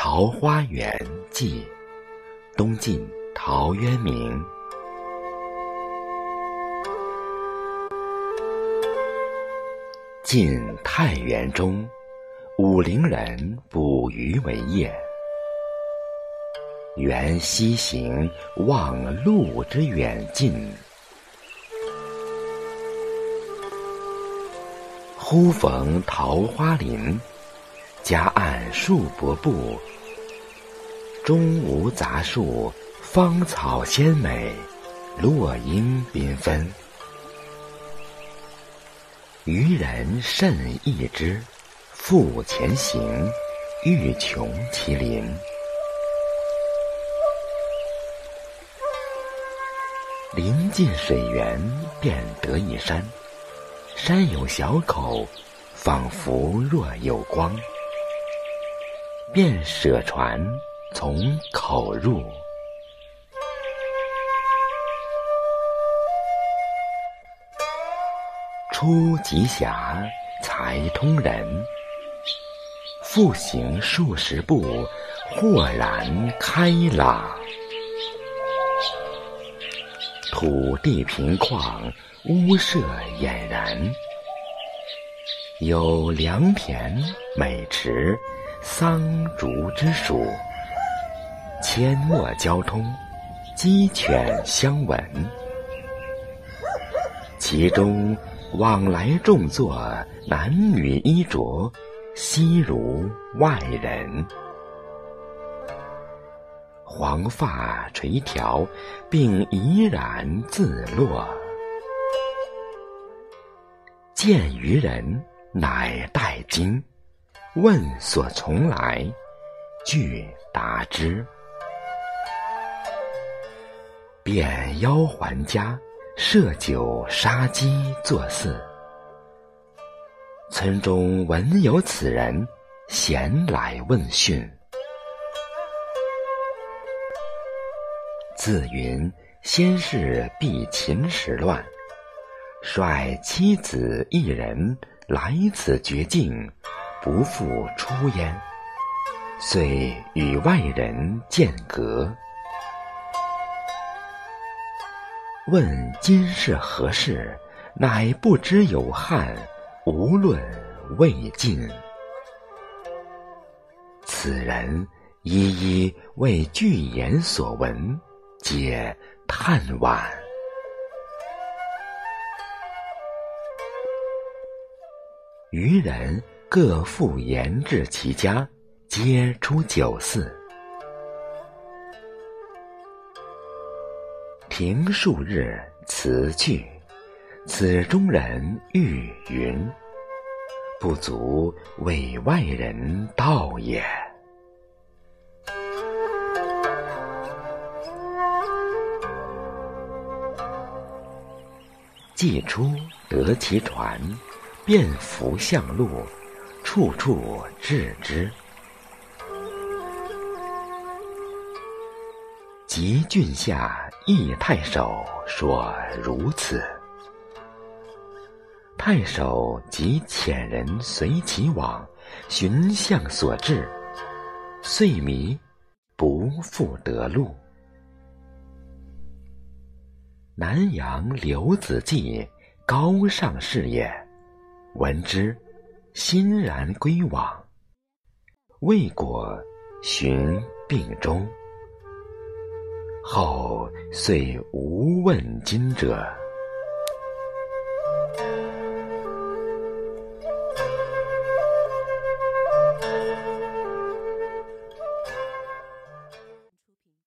桃花源记》，东晋陶渊明。晋太元中，武陵人捕鱼为业。缘溪行，望路之远近。忽逢桃花林，夹岸数百步，中无杂树，芳草鲜美，落英缤纷。渔人甚异之，复前行，欲穷其林。临近水源，便得一山。山有小口，仿佛若有光，便舍船从口入。出极狭，才通人。复行数十步，豁然开朗。土地平旷。屋舍俨然，有良田、美池、桑竹之属，阡陌交通，鸡犬相闻。其中往来众作，男女衣着，悉如外人。黄发垂髫，并怡然自若。见渔人，乃带惊，问所从来，具答之。便邀还家，设酒杀鸡作祀。村中闻有此人，咸来问讯。自云先是避秦时乱。率妻子一人来此绝境，不复出焉，遂与外人间隔。问今是何事，乃不知有汉，无论魏晋。此人一一为具言所闻，皆叹惋。渔人各复言至其家，皆出酒肆。停数日，辞去。此中人欲云：“不足为外人道也。”既出，得其船。便扶向路，处处置之。及郡下，诣太守说如此。太守即遣人随其往，寻向所至，遂迷，不复得路。南阳刘子骥，高尚士也。闻之，欣然归往。未果，寻病终。后遂无问津者。